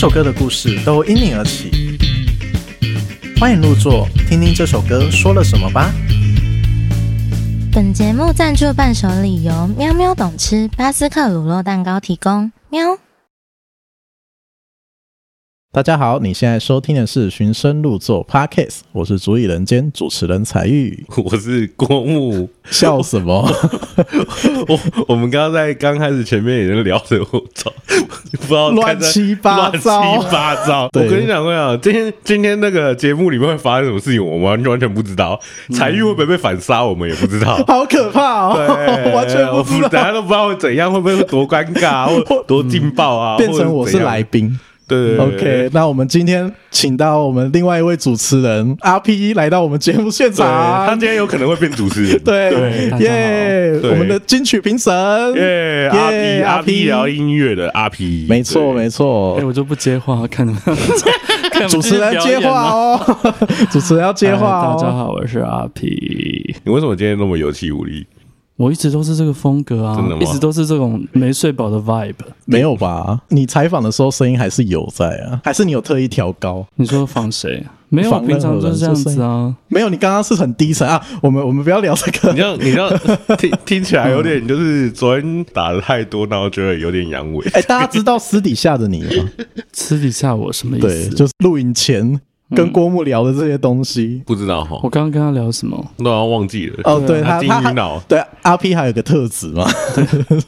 首歌的故事都因你而起，欢迎入座，听听这首歌说了什么吧。本节目赞助伴手礼由喵喵懂吃巴斯克乳酪蛋糕提供，喵。大家好，你现在收听的是《寻声入座》Podcast，我是主理人兼主持人采玉，我是郭牧，笑什么？我我们刚刚在刚开始前面也在聊着，我操，不知道乱七八糟，乱七八糟。我跟你讲，我讲，今天今天那个节目里面会发生什么事情，我们完全完全不知道。彩玉会不会被反杀，我们也不知道。好可怕哦！完全不知道，大家都不知道会怎样，会不会会多尴尬，或多劲爆啊？变成我是来宾。对，对，对，OK，那我们今天请到我们另外一位主持人阿 P 来到我们节目现场，他今天有可能会变主持人，对，耶，我们的金曲评审，耶，阿 P 阿 P 聊音乐的阿 P，没错没错，哎，我就不接话，看你们 主持人接话哦，主持人要接话哦，大家好，我是阿 P，你为什么今天那么有气无力？我一直都是这个风格啊，一直都是这种没睡饱的 vibe。没有吧？你采访的时候声音还是有在啊？还是你有特意调高？你说仿谁？没有，平常就是这样子啊。没有，你刚刚是很低沉啊。我们我们不要聊这个。你这样你这样 听听起来有点就是昨天打的太多，然后觉得有点阳痿。哎，大家知道私底下的你吗？私底下我什么意思？对，就是录影前。跟郭木聊的这些东西，不知道哈。我刚刚跟他聊什么，都要忘记了。哦，对他，他脑。对阿 P 还有个特质嘛？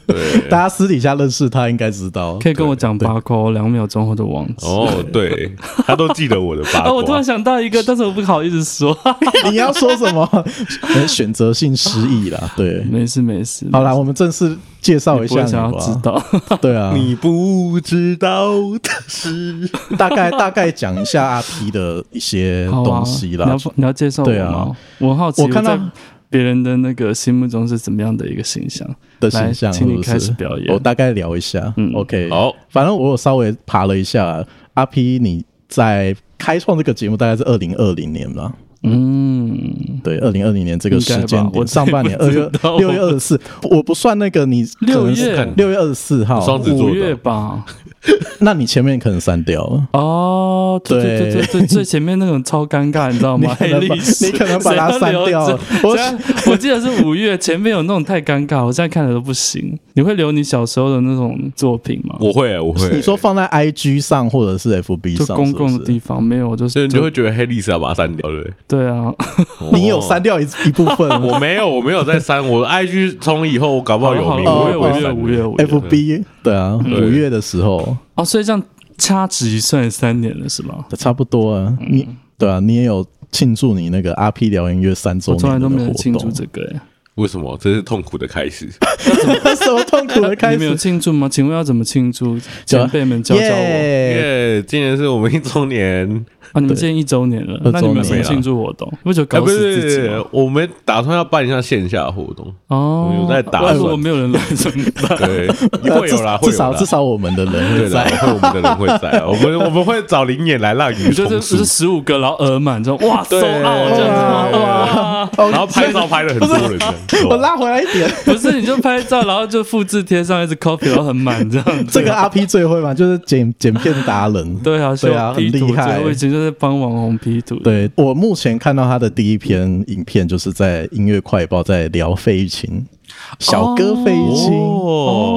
对，大家私底下认识他应该知道。可以跟我讲八卦，两秒钟后就忘记。哦，对，他都记得我的八卦。我突然想到一个，但是我不好意思说。你要说什么？选择性失忆啦。对，没事没事。好啦，我们正式。介绍一下，想要知道，对啊，你不知道的事，大概大概讲一下阿 P 的一些东西啦。你要你要介绍我吗？我好奇，我看到别人的那个心目中是怎么样的一个形象的形象，请你开始表演。我大概聊一下，嗯，OK，好，反正我有稍微爬了一下，阿 P 你在开创这个节目大概是二零二零年了。嗯，对，二零二零年这个时间点，上半年二月六月二十四，我不算那个你六月六月二十四号，双子座五月吧。那你前面可能删掉了哦，对对对对对，最前面那种超尴尬，你知道吗？黑历史，你可能把它删掉了。我我记得是五月，前面有那种太尴尬，我现在看的都不行。你会留你小时候的那种作品吗？我会，我会。你说放在 IG 上或者是 FB 上，就公共的地方没有，就是你就会觉得黑历史要把它删掉，对不对？对啊，你有删掉一一部分，我没有，我没有在删。我 IG 从以后我搞不好有名，我也会删。五月五月 FB 对啊，五月的时候。哦，所以这样掐指一算三年了，是吗？差不多啊。你对啊，你也有庆祝你那个 RP 聊音乐三周年从来都没有庆祝这个，为什么？这是痛苦的开始。什么痛苦的开始？你没有庆祝吗？请问要怎么庆祝？前辈们教教我。耶！今年是我们一周年。啊！你们今年一周年了，那你们有什么庆祝活动？不就搞死自己吗？我们打算要办一下线下活动哦。有在打，算，如果没有人来，怎么办？对，会有啦，至少至少我们的人会在，会我们的人会在。我们我们会找临演来让你，就是是十五个，然后额满，之后哇，收奥这样子哇，然后拍照拍了很多人。我拉回来一点，不是你就拍照，然后就复制贴上一支 copy，然后很满这样。这个 RP 最会嘛，就是剪剪片达人。对啊，对啊，很厉害。就是帮网红。P 图，对，我目前看到他的第一篇影片，就是在音乐快报在聊费玉清，小哥费玉清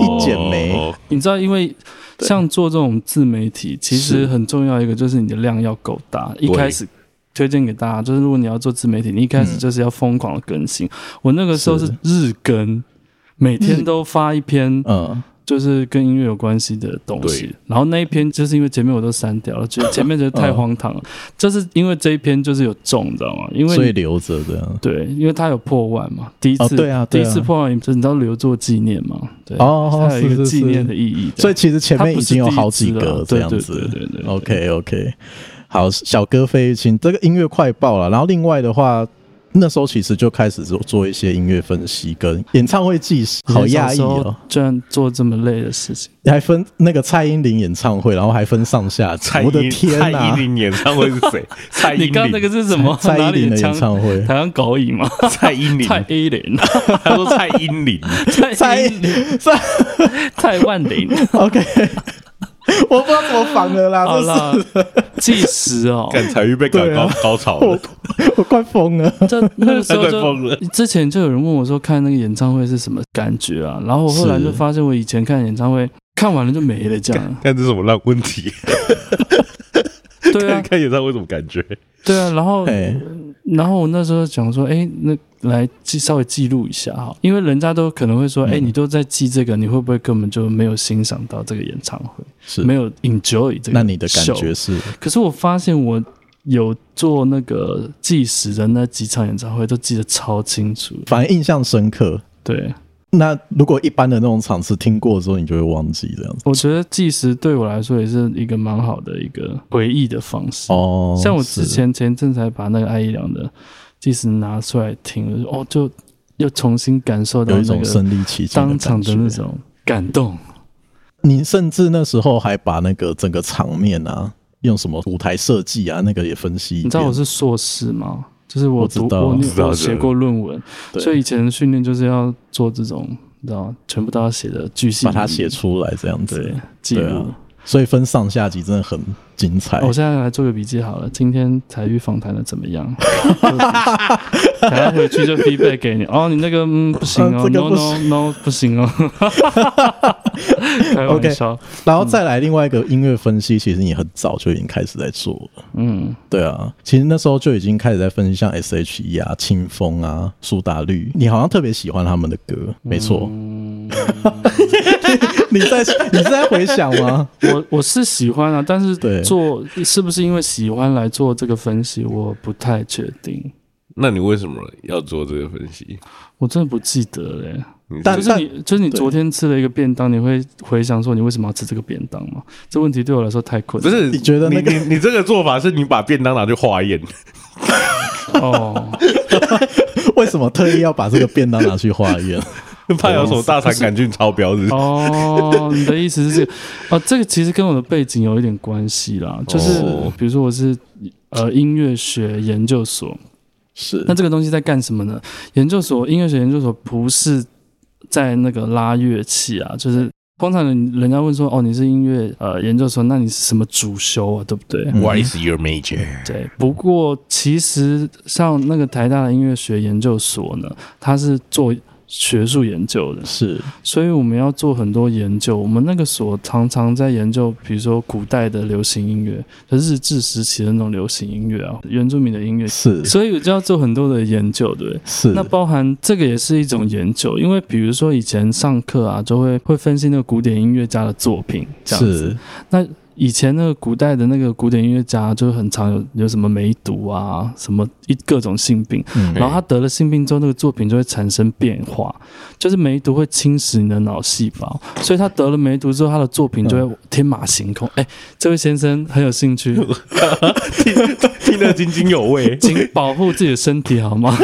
一剪梅。你知道，因为像做这种自媒体，其实很重要一个就是你的量要够大。一开始推荐给大家，就是如果你要做自媒体，你一开始就是要疯狂的更新。我那个时候是日更，每天都发一篇，嗯。就是跟音乐有关系的东西，然后那一篇就是因为前面我都删掉了，觉得前面觉得太荒唐了，就是因为这一篇就是有中，你知道吗？因为所以留着这样。对，因为他有破万嘛，第一次，对啊，第一次破万，就是你知道留作纪念嘛，对，哦，它有一个纪念的意义。所以其实前面已经有好几个这样子，对对对。OK OK，好，小哥费玉清这个音乐快报了，然后另外的话。那时候其实就开始做做一些音乐分析跟演唱会纪实，好压抑哦，居然做这么累的事情，还分那个蔡依林演唱会，然后还分上下集。我的天哪！蔡依林演唱会是谁？蔡依林，你刚那个是什么？蔡依林的演唱会，台湾狗语吗？蔡依林，蔡依林，他说蔡依林，蔡蔡蔡蔡万林。OK。我不知道怎么防的啦。好啦，计时哦，看彩玉被赶高高潮了，我我快疯了。这那个时候就 之前就有人问我说，看那个演唱会是什么感觉啊？然后我后来就发现，我以前看演唱会看完了就没了，这样。看这是什么烂问题？对啊，看演唱会什么感觉？对啊，然后然后我那时候讲说，哎，那。来记稍微记录一下哈，因为人家都可能会说，哎、欸，你都在记这个，你会不会根本就没有欣赏到这个演唱会？是没有 enjoy 这个？那你的感觉是？可是我发现我有做那个计时的那几场演唱会，都记得超清楚，反而印象深刻。对，那如果一般的那种场次听过之后，你就会忘记这样子。我觉得计时对我来说也是一个蛮好的一个回忆的方式哦。像我之前前阵才把那个艾怡良的。计时拿出来听了，哦，就又重新感受到那种身临其境当场的那种感动。你甚至那时候还把那个整个场面啊，用什么舞台设计啊，那个也分析。你知道我是硕士吗？就是我读我我写过论文，所以以前的训练就是要做这种，你知道，全部都要写的巨细，把它写出来这样子，对，记录。所以分上下级真的很精彩。我现在来做个笔记好了。今天才玉访谈的怎么样？等下回去就 feedback 给你。哦，你那个嗯不行哦，no no no 不行哦。开玩笑。然后再来另外一个音乐分析，其实你很早就已经开始在做了。嗯，对啊，其实那时候就已经开始在分析像 S.H.E 啊、清风啊、苏打绿，你好像特别喜欢他们的歌，没错。你在你是在回想吗？我我是喜欢啊，但是做是不是因为喜欢来做这个分析，我不太确定。那你为什么要做这个分析？我真的不记得嘞。但就是你就是你昨天吃了一个便当，你会回想说你为什么要吃这个便当吗？这问题对我来说太困难。不是你觉得你你你这个做法是你把便当拿去化验？哦，为什么特意要把这个便当拿去化验？怕有什么大肠杆菌超标是不是？哦，你的意思是这个？哦，这个其实跟我的背景有一点关系啦。就是比如说我是呃音乐学研究所，是那这个东西在干什么呢？研究所音乐学研究所不是在那个拉乐器啊，就是通常人人家问说哦，你是音乐呃研究所，那你是什么主修啊？对不对？What is your major？对。不过其实像那个台大的音乐学研究所呢，它是做。学术研究的是，所以我们要做很多研究。我们那个所常常在研究，比如说古代的流行音乐，日治时期的那种流行音乐啊，原住民的音乐是，所以我就要做很多的研究，对，是。那包含这个也是一种研究，因为比如说以前上课啊，就会会分析那个古典音乐家的作品，这样子。那。以前那个古代的那个古典音乐家，就很常有有什么梅毒啊，什么一各种性病，嗯、然后他得了性病之后，那个作品就会产生变化，就是梅毒会侵蚀你的脑细胞，所以他得了梅毒之后，他的作品就会天马行空。哎、嗯欸，这位先生很有兴趣，听 听得津津有味，请保护自己的身体好吗？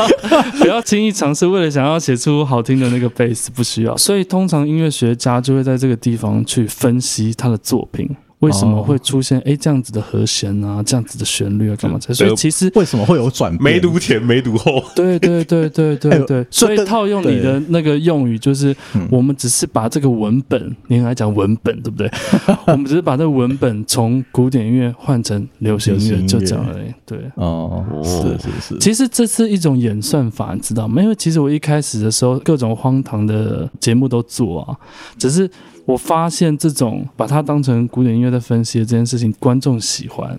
不要轻易尝试，为了想要写出好听的那个贝斯，不需要。所以通常音乐学家就会在这个地方去分析他的作品。为什么会出现哎、欸、这样子的和弦啊，这样子的旋律啊，干嘛？所以其实为什么会有转变？梅毒前梅毒后？对对对对 对对。所以套用你的那个用语，就是我们只是把这个文本，您来讲文本对不对？我们只是把这个文本从古典音乐换成流行音乐，就这样而已。对哦，是是是。其实这是一种演算法，你知道吗？因为其实我一开始的时候，各种荒唐的节目都做啊，只是。我发现这种把它当成古典音乐在分析的这件事情，观众喜欢，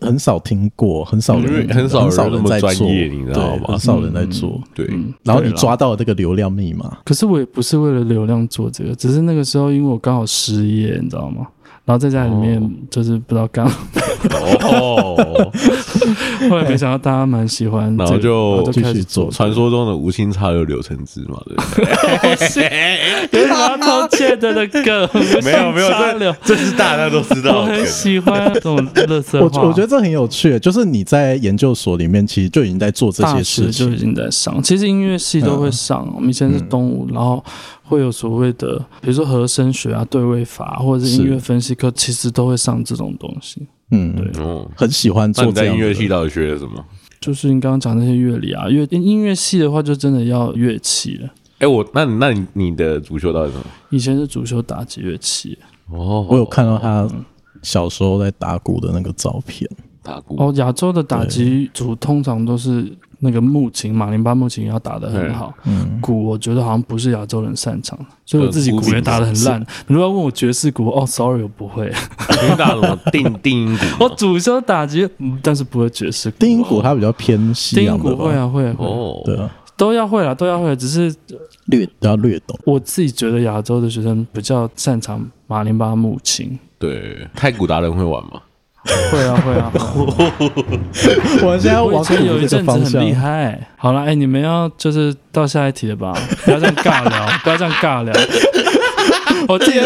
很少听过，很少人，很少人在做，你知道吗？很少人在做，对。然后你抓到了这个流量密码，可是我也不是为了流量做这个，只是那个时候因为我刚好失业，你知道吗？然后在家里面就是不知道干嘛，哦，后来没想到大家蛮喜欢，然后就继续做。传说中的无心插柳柳橙汁嘛，对不对？有什么偷窃的那个？没有没有，这这是大家都知道。我很喜欢这种乐色话。我我觉得这很有趣，就是你在研究所里面其实就已经在做这些事情，就已经在上。其实音乐系都会上，我们以前是东吴，然后。会有所谓的，比如说和声学啊、对位法，或者是音乐分析课，其实都会上这种东西。嗯，对，哦，很喜欢做。在音乐系到底学了什么？就是你刚刚讲那些乐理啊，乐音乐系的话，就真的要乐器了。哎，我那你那你你的主修到底什么？以前是主修打击乐器。哦，我有看到他小时候在打鼓的那个照片。打鼓哦，亚洲的打击组通常都是那个木琴，马林巴木琴要打得很好。嗯，鼓我觉得好像不是亚洲人擅长，所以我自己鼓也打得很烂。你如果要问我爵士鼓，哦，sorry，我不会。你打什么定定音鼓？我主修打击，但是不会爵士鼓。定音鼓它比较偏西定音鼓会啊会啊哦，对啊，都要会啊都要会，只是略都要略懂。我自己觉得亚洲的学生比较擅长马林巴木琴。对，太鼓达人会玩吗？会 啊会啊！我现在我以前有一阵子很厉害。好了，哎，你们要就是到下一题了吧？不要这样尬聊，不要这样尬聊。我自己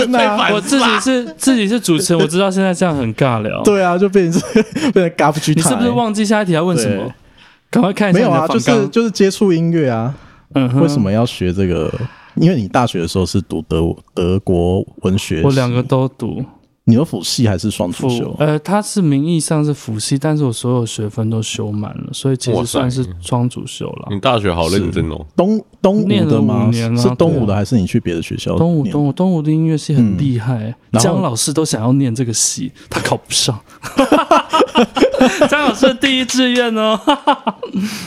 我自己是自己是主持人，我知道现在这样很尬聊。对啊，就变成变成尬不去。你是不是忘记下一题要问什么？赶快看一下。没有啊，就是就是接触音乐啊。嗯，为什么要学这个？因为你大学的时候是读德德国文学，我两个都读。你有辅系还是双主修？呃，他是名义上是辅系，但是我所有学分都修满了，所以其实算是双主修了。你大学好认真哦，东东吴的吗？年是东吴的还是你去别的学校？东吴东吴东吴的音乐系很厉害，姜老师都想要念这个系，他考不上。姜老师的第一志愿哦，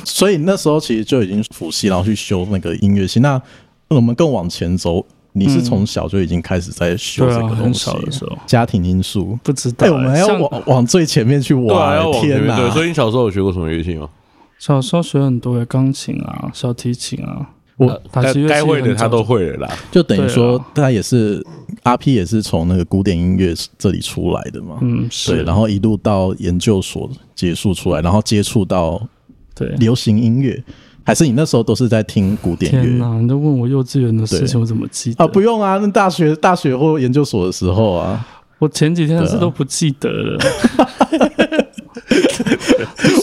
所以那时候其实就已经辅系，然后去修那个音乐系。那我们更往前走。你是从小就已经开始在学这个东西，的时候家庭因素不知道。哎，我们还要往往最前面去挖。天哪！所以你小时候有学过什么乐器吗？小时候学很多，钢琴啊，小提琴啊，我该该会的他都会了啦。就等于说，他也是阿 P 也是从那个古典音乐这里出来的嘛。嗯，对。然后一路到研究所结束出来，然后接触到对流行音乐。还是你那时候都是在听古典乐？天哪！你都问我幼稚园的事情，我怎么记得啊？不用啊，那大学、大学或研究所的时候啊，我前几天的事都不记得了。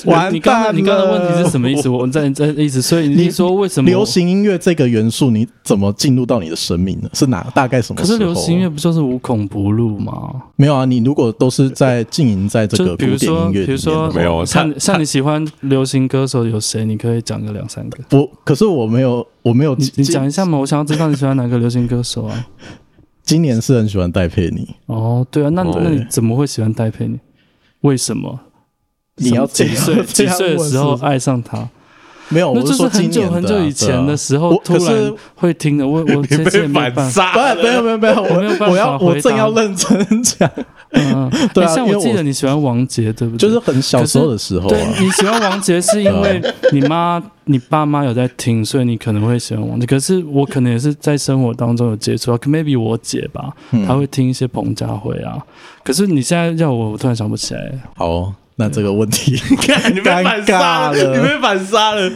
完你刚刚你刚刚的问题是什么意思？我在在意思，所以你说为什么流行音乐这个元素你怎么进入到你的生命呢？是哪大概什么？可是流行音乐不就是无孔不入吗？没有啊，你如果都是在经营在这个古典音乐，比如说没有像像你喜欢流行歌手有谁？你可以讲个两三个。我可是我没有我没有你你讲一下嘛？我想要知道你喜欢哪个流行歌手啊？今年是很喜欢戴佩妮哦，对啊，那那你怎么会喜欢戴佩妮？为什么？你要几岁？几岁的时候爱上他？没有，那就是很久很久以前的时候，突然会听的。我我这次没办法，没有没有没有，我没有办法。我要我正要认真讲。嗯，对啊，像我记得你喜欢王杰，对不对？就是很小时候的时候。对，你喜欢王杰是因为你妈、你爸妈有在听，所以你可能会喜欢王杰。可是我可能也是在生活当中有接触，maybe 我姐吧，她会听一些彭佳慧啊。可是你现在叫我，我突然想不起来。好。那这个问题，你被反杀了，你被反杀了。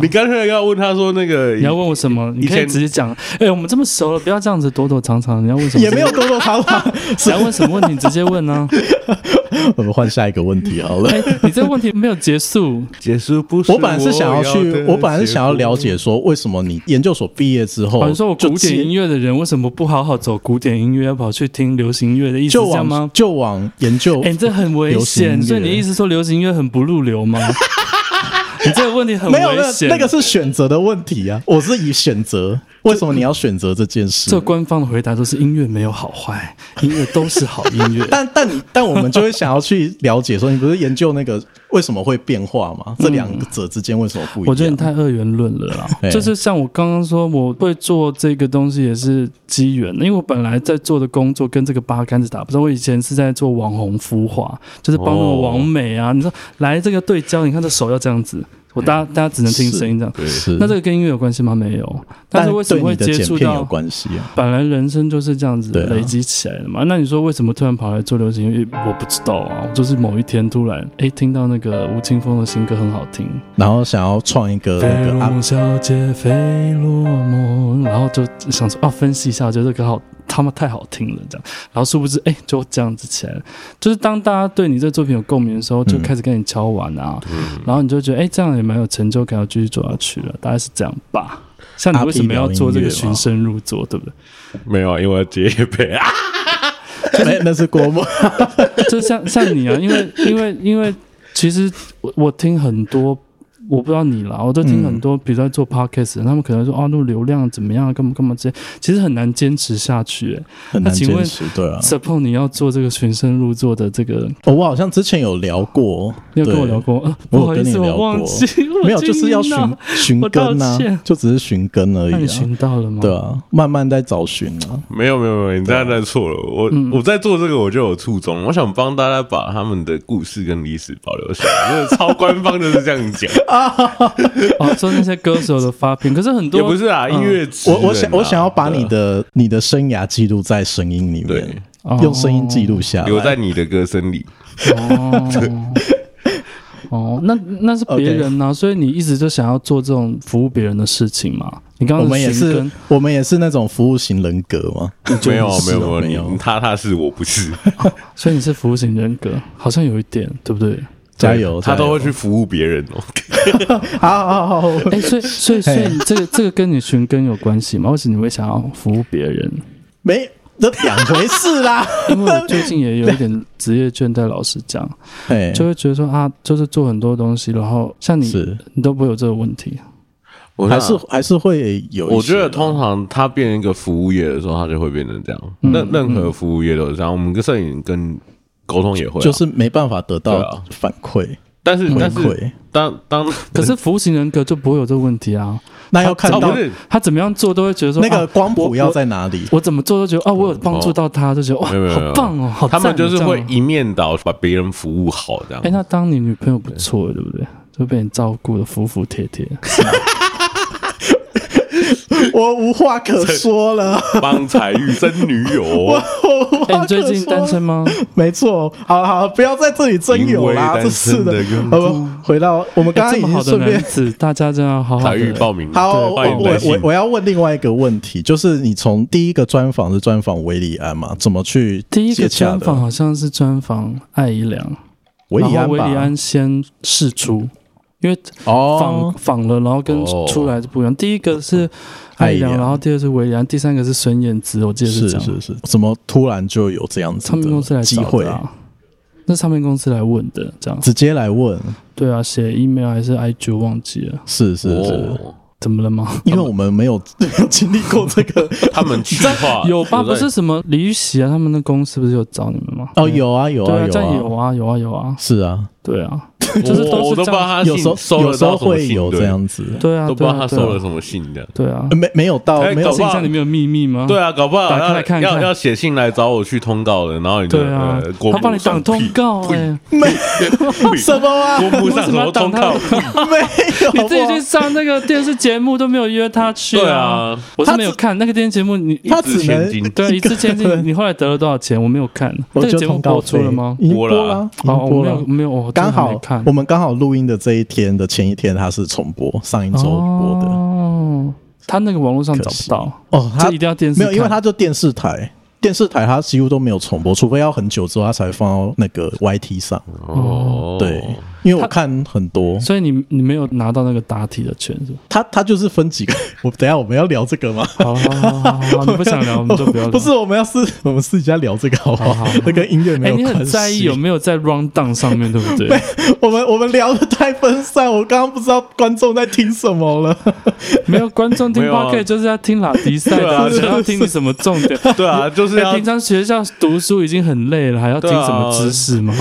你刚才要问他说那个，你要问我什么？你可以直接讲。哎，我们这么熟了，不要这样子躲躲藏藏。你要问什么？也没有躲躲藏藏。想问什么问题？直接问呢。我们换下一个问题好了。你这个问题没有结束，结束不？我本来是想要去，我本来是想要了解说，为什么你研究所毕业之后，你说我古典音乐的人为什么不好好走古典音乐，要跑去听流行音乐的意思这样吗？就往研究。哎，这很危险。所以你意思说流行音乐很不入流吗？你这个问题很危险。那个是选择的问题啊！我是以选择，为什么你要选择这件事？这官方的回答都是音乐没有好坏，音乐都是好音乐。但但你但我们就会想要去了解，说你不是研究那个为什么会变化吗？这两者之间为什么不一样？我觉得你太二元论了啦。就是像我刚刚说，我会做这个东西也是机缘，因为我本来在做的工作跟这个八竿子打不着。我以前是在做网红孵化，就是帮那个网美啊，你说来这个对焦，你看这手要这样子。我大家大家只能听声音这样，是那这个跟音乐有关系吗？没有，但是为什么会接触到？有关系啊。本来人生就是这样子累积起来的嘛。那你说为什么突然跑来做流行音乐？我不知道啊，就是某一天突然哎听到那个吴青峰的新歌很好听，然后想要创一个那个阿小姐飞落梦，然后就想说啊分析一下，我觉得这个好。他们太好听了，这样，然后殊不知，哎、欸，就这样子起来了。就是当大家对你这个作品有共鸣的时候，就开始跟你敲碗啊，嗯、然后你就觉得，哎、欸，这样也蛮有成就感，要继续做下去了。大概是这样吧。像你为什么要做这个循声入座，对不对？没有，因为要接配啊。哎，那是郭沫。就像像你啊，因为因为因为，其实我我听很多。我不知道你啦，我都听很多，比如说做 podcast，他们可能说啊，那流量怎么样，干嘛干嘛这些，其实很难坚持下去，哎，很难坚持，对啊。Suppose 你要做这个循声入座的这个，哦，我好像之前有聊过，你有跟我聊过，不好意思，我忘记，没有，就是要寻寻根啊，就只是寻根而已。那你寻到了吗？对啊，慢慢在找寻啊。没有没有没有，你这样在错了。我我在做这个，我就有初衷，我想帮大家把他们的故事跟历史保留下来，就是超官方就是这样讲啊。说那些歌手的发片，可是很多也不是啊，音乐。我我想我想要把你的你的生涯记录在声音里面，用声音记录下来，留在你的歌声里。哦，哦，那那是别人呢，所以你一直就想要做这种服务别人的事情嘛？你刚刚我们也是，我们也是那种服务型人格吗？没有没有没有，他他是我不是，所以你是服务型人格，好像有一点，对不对？加油，他都会去服务别人哦。好好好，哎，所以所以所以这个 这个跟你寻根有关系吗？为什么你会想要服务别人？没，这两回事啦。因为我最近也有一点职业倦怠，老实讲，就会觉得说啊，就是做很多东西，然后像你，你都不会有这个问题。我还是还是会有，我觉得通常他变成一个服务业的时候，他就会变成这样。任任何服务业都是这样。我们跟摄影跟沟通也会，就是没办法得到反馈。但是但是当当，可是服务型人格就不会有这个问题啊。那要看到他怎么样做，都会觉得说那个光谱要在哪里。我怎么做都觉得啊，我有帮助到他，就觉得哇，好棒哦，好。他们就是会一面倒把别人服务好这样。哎，那当你女朋友不错，对不对？就被人照顾的服服帖帖。我无话可说了，帮彩玉争女友。哎，你最近单身吗？没错，好好，不要在这里争友啦，这是的。呃，回到我们刚刚已经顺便，大家这样好好。彩玉报名，好，我我我要问另外一个问题，就是你从第一个专访是专访韦礼安嘛？怎么去？第一个专访好像是专访艾怡良，韦礼安，韦礼安先试出。因为访访了，然后跟出来是不一样。第一个是艾怡良，然后第二是韦礼安，第三个是孙燕姿。我记得是这样。是是是，怎么突然就有这样子？唱片公司来机会啊？那唱片公司来问的，这样直接来问？对啊，写 email 还是 IG 忘记了？是是是，怎么了吗？因为我们没有 经历过这个，他们计划 有吧？不是什么李玉玺啊？他们的公司不是有找你们吗？哦，有啊有啊有啊有啊有啊有啊，是啊，对啊。就是都是这样，有时候有时候会有这样子，对啊，都不知道他收了什么信的，对啊，没没有到，没有信箱里面有秘密吗？对啊，搞不好打开来看，要要写信来找我去通告的，然后你就对啊，他帮你挡通告，哎，没 什么啊，公布上什么通告？没有，你自己去上那个电视节目都没有约他去，对啊，我是没有看那个电视节目，你他只能对一次千金，你后来得了多少钱？我没有看，这个节目播出了吗？播了，好，我没有没有，刚好看，我们刚好录音。的这一天的前一天，他是重播上一周播的哦。他那个网络上找不到哦，他一定要电视没有，因为他就电视台，电视台他几乎都没有重播，除非要很久之后他才放到那个 YT 上哦。对。因为我看很多，所以你你没有拿到那个答题的权是吧？他他就是分几个，我等下我们要聊这个吗？好，好，好，好，你不想聊我们 就不要聊。不是，我们要私我们私底下聊这个好不好？那跟音乐没有关系。你很在意有没有在 round down 上面对不对？我们我们聊的太分散，我刚刚不知道观众在听什么了。没有观众听 Podcast 就是要听拉迪赛的，想要听你什么重点？对啊，就是平常学校读书已经很累了，还要听什么知识吗？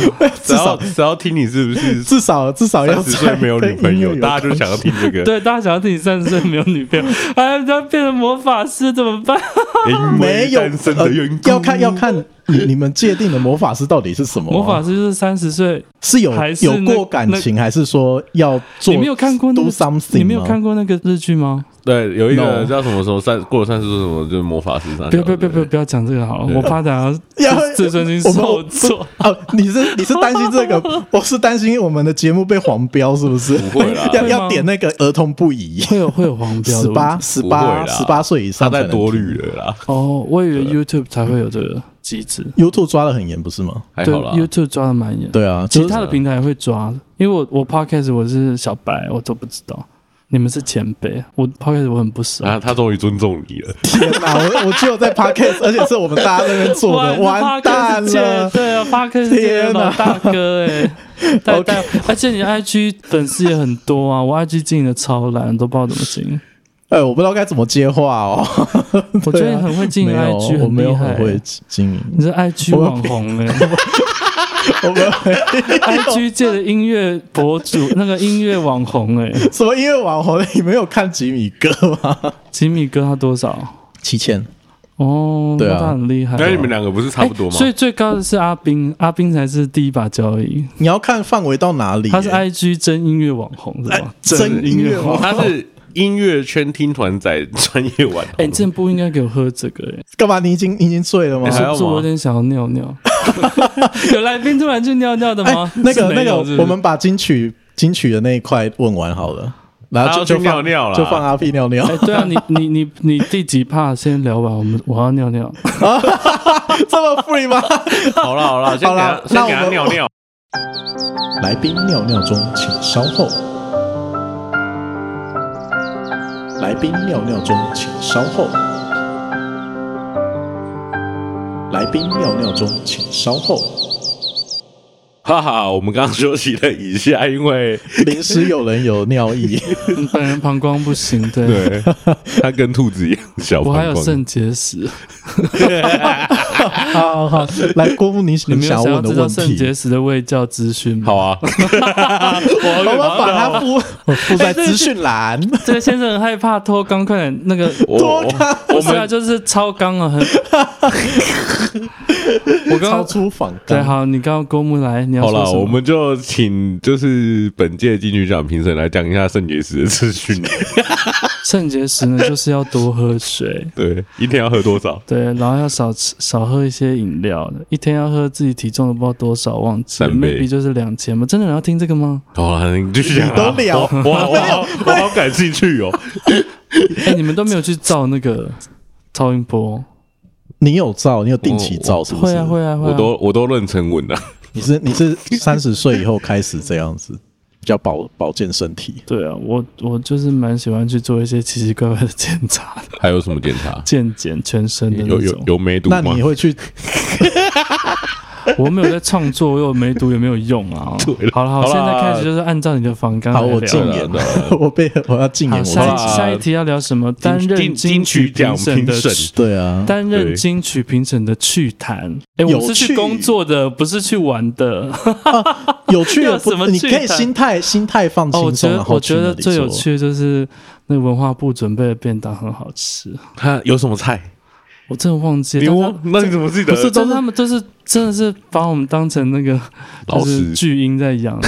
至少只要听你是不是？至少至少要。三十岁没有女朋友，大家就想要听这个。对，大家想要听你三十岁没有女朋友，哎，要变成魔法师怎么办？没有，要看要看你 你们界定的魔法师到底是什么？魔法师就是三十岁是有有过感情，还是说要做？你没有看过那个？你没有看过那个日剧吗？对，有一个叫什么什么三过了三十岁什么就是魔法师三。不要不要不要不要讲这个好了，我怕大家自尊心受挫。哦，你是你是担心这个？我是担心我们的节目被黄标，是不是？不会啦，要要点那个儿童不宜，会有会有黄标，十八十八十八岁以上他太多虑了啦。哦，我以为 YouTube 才会有这个机制，YouTube 抓的很严，不是吗？还好啦，YouTube 抓的蛮严。对啊，其他的平台会抓，因为我我 Podcast 我是小白，我都不知道。你们是前辈，我 Podcast 我很不熟啊，他终于尊重你了。天哪，我我只有在 Podcast，而且是我们大家在那边做的，完蛋了。对啊，Podcast 天哪，大哥哎，大大，而且你 IG 粉丝也很多啊，我 IG 经营的超烂，都不知道怎么经营。哎，我不知道该怎么接话哦。我觉得你很会经营 IG，我没有很，会经营。你是 IG 网红哎。我们 IG 界的音乐博主，那个音乐网红哎、欸，什么音乐网红？你没有看吉米哥吗？吉米哥他多少？七千哦，对啊，他很厉害。那你们两个不是差不多吗？所以最高的是阿斌，阿斌才是第一把交椅。你要看范围到哪里、欸？他是 IG 真音乐网红是吧？真音乐网红，他是。音乐圈听团仔专业玩，哎，你真不应该给我喝这个，哎，干嘛？你已经你已经醉了吗？是不是我有点想要尿尿？有来宾突然去尿尿的吗？那个那个，我们把金曲金曲的那一块问完好了，然后就就尿尿了，就放阿 P 尿尿。哎，对啊，你你你你第几趴先聊吧，我们我要尿尿，这么 free 吗？好了好了，好了，先给他尿尿。来宾尿尿中，请稍后。来宾尿尿中，请稍后。来宾尿尿中，请稍后。哈哈，我们刚刚休息了一下，因为临时有人有尿意，本人膀胱不行，对，对，他跟兔子一样小，我还有肾结石。好好好，来郭牧，你你们想问的问题，肾结石的卫教资讯，好啊，我们把它附附在资讯栏。这个先生很害怕脱肛，快点那个脱肛，我们就是超肛啊，很。我刚刚出访，对，好，你刚刚郭牧来，你要好了，我们就请就是本届金曲奖评审来讲一下肾结石的资讯。肾结石呢，就是要多喝水，对，一天要喝多少？对，然后要少吃少喝一些饮料，一天要喝自己体重的不知道多少，忘记了，maybe 就是两千嘛。真的要听这个吗？好了，你继续讲，都聊，我我我好感兴趣哦。哎，你们都没有去照那个超音波？你有照？你有定期照是不是？会啊会啊会啊！我都我都认成稳了。你是你是三十岁以后开始这样子，比较保保健身体。对啊，我我就是蛮喜欢去做一些奇奇怪怪的检查的。还有什么检查？健检全身的有有有梅毒吗？那你会去？我没有在创作，我有没读也没有用啊。好了好，现在开始就是按照你的访纲。好，我禁言了，我被我要禁言。下下一题要聊什么？担任金曲评审的，对啊，担任金曲评审的趣谈。哎，我是去工作的，不是去玩的。有趣的 什么？你可以心态心态放轻松。我觉得我觉得最有趣的就是那文化部准备的便当很好吃。它有什么菜？我真的忘记了，你那你怎么记得？不是，都是他们就是真的是把我们当成那个就是巨婴在养。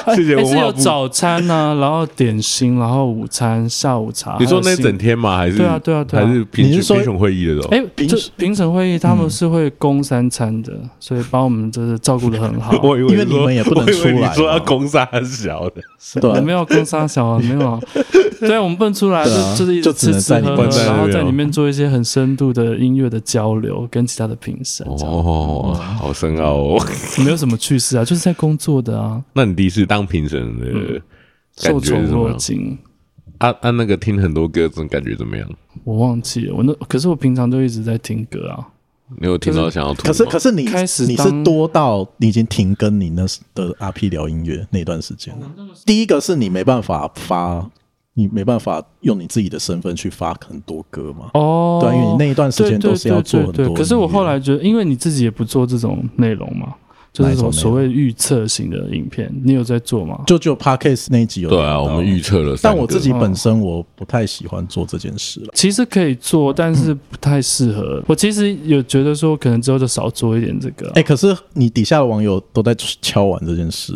还是有早餐呢，然后点心，然后午餐、下午茶。你说那整天吗？还是对啊，对啊，还是评评审会议的时候？哎，评评审会议他们是会供三餐的，所以把我们就是照顾的很好。因为你们也不能出来。你说要供三小的，对，没有供三小啊，没有。对，我们不能出来，就就是一直吃吃喝喝，然后在里面做一些很深度的音乐的交流，跟其他的评审。哦，好深奥哦。没有什么趣事啊，就是在工作的啊。那你第一次当评审的感觉是什么？按按那个听很多歌，这种感觉怎么样？我忘记了，我那可是我平常就一直在听歌啊。你有听到想要吐？可是可是你开始你是多到你已经停更你那的 R P 聊音乐那段时间了。第一个是你没办法发，你没办法用你自己的身份去发很多歌嘛？哦，对，因为你那一段时间都是要做很多。可是我后来觉得，因为你自己也不做这种内容嘛。就是什么所谓预测型的影片，你有在做吗？就就 Podcast 那一集有。对啊，我们预测了。但我自己本身我不太喜欢做这件事了。其实可以做，但是不太适合。我其实有觉得说，可能之后就少做一点这个。哎，可是你底下的网友都在敲碗这件事。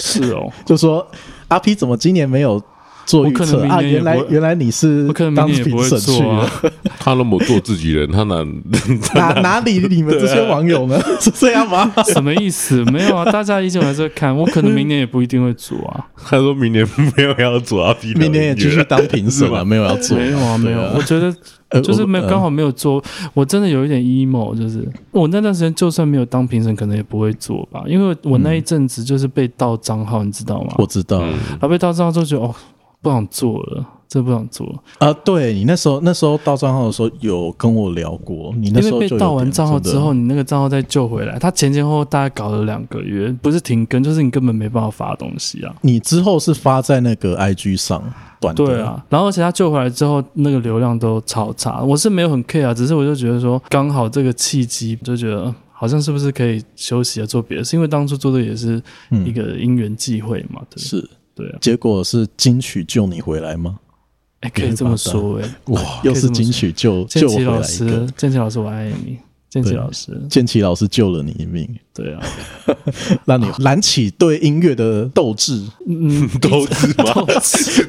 是哦，就说阿 P 怎么今年没有做预测啊？原来原来你是我可能明年也不会做啊。他那么做自己人，他哪 哪 哪里你们这些网友呢？是这样吗？什么意思？没有啊，大家意见我还是会看。我可能明年也不一定会做啊。他说明年没有要做啊，明年也继续当评审啊，没有要做。没有啊，没有。我觉得就是没有刚好没有做。我真的有一点 emo，就是我那段时间就算没有当评审，可能也不会做吧，因为我那一阵子就是被盗账号，你知道吗？我知道。然后被盗账号之后觉得哦，不想做了。真不想做啊！对你那时候那时候盗账号的时候有跟我聊过，你那时候因为被盗完账号之后，你那个账号再救回来，他前前后后大概搞了两个月，不是停更，就是你根本没办法发东西啊。你之后是发在那个 IG 上短的，对啊，然后而且他救回来之后，那个流量都超差。我是没有很 care 啊，只是我就觉得说，刚好这个契机，就觉得好像是不是可以休息啊，做别的事，因为当初做的也是一个因缘际会嘛，对，是，对啊。结果是金曲救你回来吗？哎、欸，可以这么说哎、欸，哇，又是金曲救救回来一个。建奇老师，我爱你。建奇老师，建奇老师救了你一命。对啊，让你燃起对音乐的斗志。嗯，斗志吗？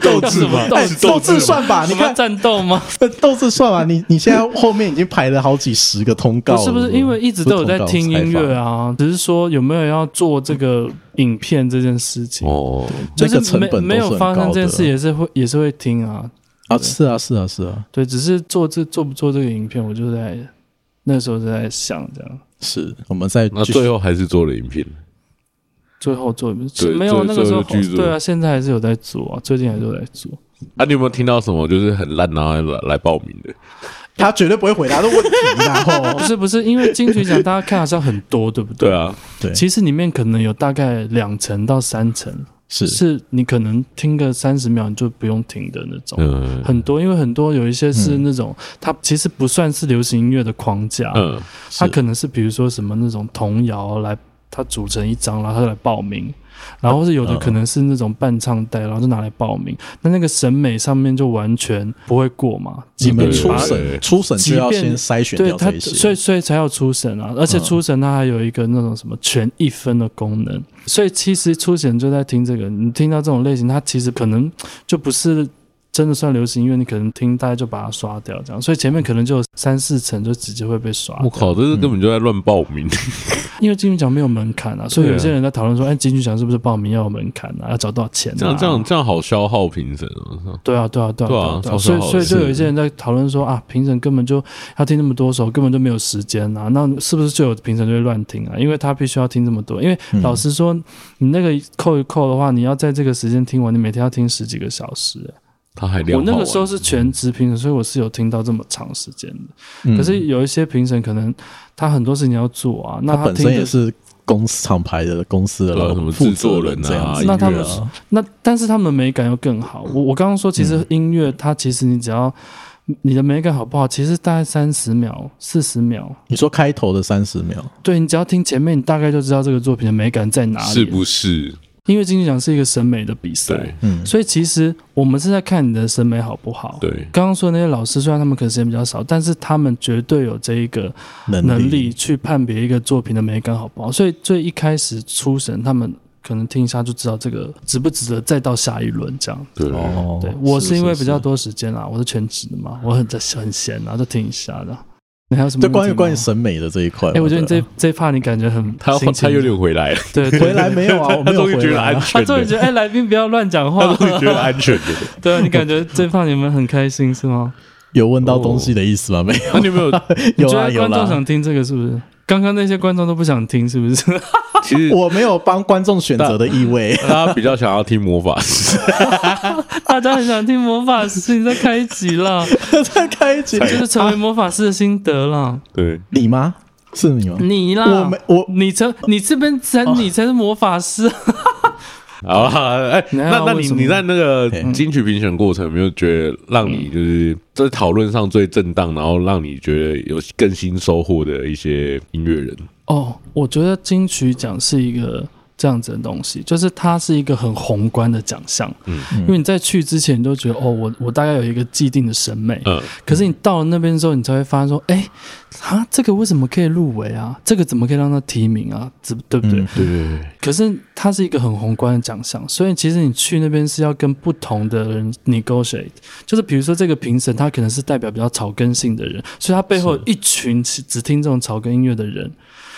斗志吗？斗志算吧？你看战斗吗？斗志算吧？你你现在后面已经排了好几十个通告了，是不是？因为一直都有在听音乐啊，只是说有没有要做这个影片这件事情哦，就是没没有发生这件事，也是会也是会听啊。啊，是啊，是啊，是啊，对，只是做这做不做这个影片，我就在那时候就在想这样。是，我们在那最后还是做了影片，最后做没有那个时候对啊，现在还是有在做啊，最近还是有在做。啊，你有没有听到什么就是很烂然后来来报名的？他绝对不会回答的问题，然后不是不是，因为金曲奖大家看好像很多，对不对？对啊，对，其实里面可能有大概两层到三成。是，是你可能听个三十秒你就不用停的那种，嗯、很多，因为很多有一些是那种，嗯、它其实不算是流行音乐的框架，嗯，它可能是比如说什么那种童谣来，它组成一张，然后它来报名。然后是有的可能是那种伴唱带，然后就拿来报名，那那个审美上面就完全不会过嘛。你们初审，初审就要先筛选掉这些，所以所以才要初审啊。而且初审它还有一个那种什么全一分的功能，所以其实初审就在听这个，你听到这种类型，它其实可能就不是。真的算流行音乐，你可能听大家就把它刷掉，这样，所以前面可能就有三四层就直接会被刷。我靠，这是根本就在乱报名。因为金曲奖没有门槛啊，所以有些人在讨论说，哎，金曲奖是不是报名要有门槛啊？要找多少钱？这样这样这样好消耗评审啊！对啊对啊对啊对啊！所以所以就有一些人在讨论说啊，评审根本就要听那么多首，根本就没有时间啊，那是不是就有评审就会乱听啊？因为他必须要听这么多，因为老实说，你那个扣一扣的话，你要在这个时间听完，你每天要听十几个小时。他还量，我那个时候是全职评审，所以我是有听到这么长时间的。嗯、可是有一些评审可能他很多事情要做啊，那他，他本身也是公司厂牌的公司的什么制作人这样子。那他们那但是他们美感又更好。我我刚刚说，其实音乐它其实你只要你的美感好不好，其实大概三十秒、四十秒。你说开头的三十秒，对，你只要听前面，你大概就知道这个作品的美感在哪里，是不是？因为金曲奖是一个审美的比赛，嗯，所以其实我们是在看你的审美好不好。对，刚刚说的那些老师，虽然他们可能时间比较少，但是他们绝对有这一个能力去判别一个作品的美感好不好。所以最一开始初审，他们可能听一下就知道这个值不值得再到下一轮这样。对，对，我是因为比较多时间啦，我是全职的嘛，我很很闲啊，就听一下的。你还有什么？就关于关于审美的这一块，哎，我觉得你这这一 part 你感觉很，他他有点回来了，对，回来没有啊？我没有觉得安全，他终于觉得哎，来宾不要乱讲话，他终于觉得安全的，对啊，你感觉这一 part 你们很开心是吗？有问到东西的意思吗？没有，你有没有？有啊，有观众想听这个是不是？刚刚那些观众都不想听，是不是？其实我没有帮观众选择的意味，大家比较想要听魔法师，大家很想听魔法师，你在开一集了，在开一集，就是成为魔法师的心得了。对，你吗？是你吗？你啦，我没我，你成你这边才你才是魔法师。好，哎，那那你你在那个金曲评选过程，有没有觉得让你就是在讨论上最震荡，然后让你觉得有更新收获的一些音乐人？哦，我觉得金曲奖是一个这样子的东西，就是它是一个很宏观的奖项，嗯，因为你在去之前你都觉得哦，我我大概有一个既定的审美，嗯，可是你到了那边之后，你才会发现说，哎，啊，这个为什么可以入围啊？这个怎么可以让他提名啊？对对不对？嗯、对对对。可是它是一个很宏观的奖项，所以其实你去那边是要跟不同的人 negotiate，就是比如说这个评审他可能是代表比较草根性的人，所以他背后一群只听这种草根音乐的人。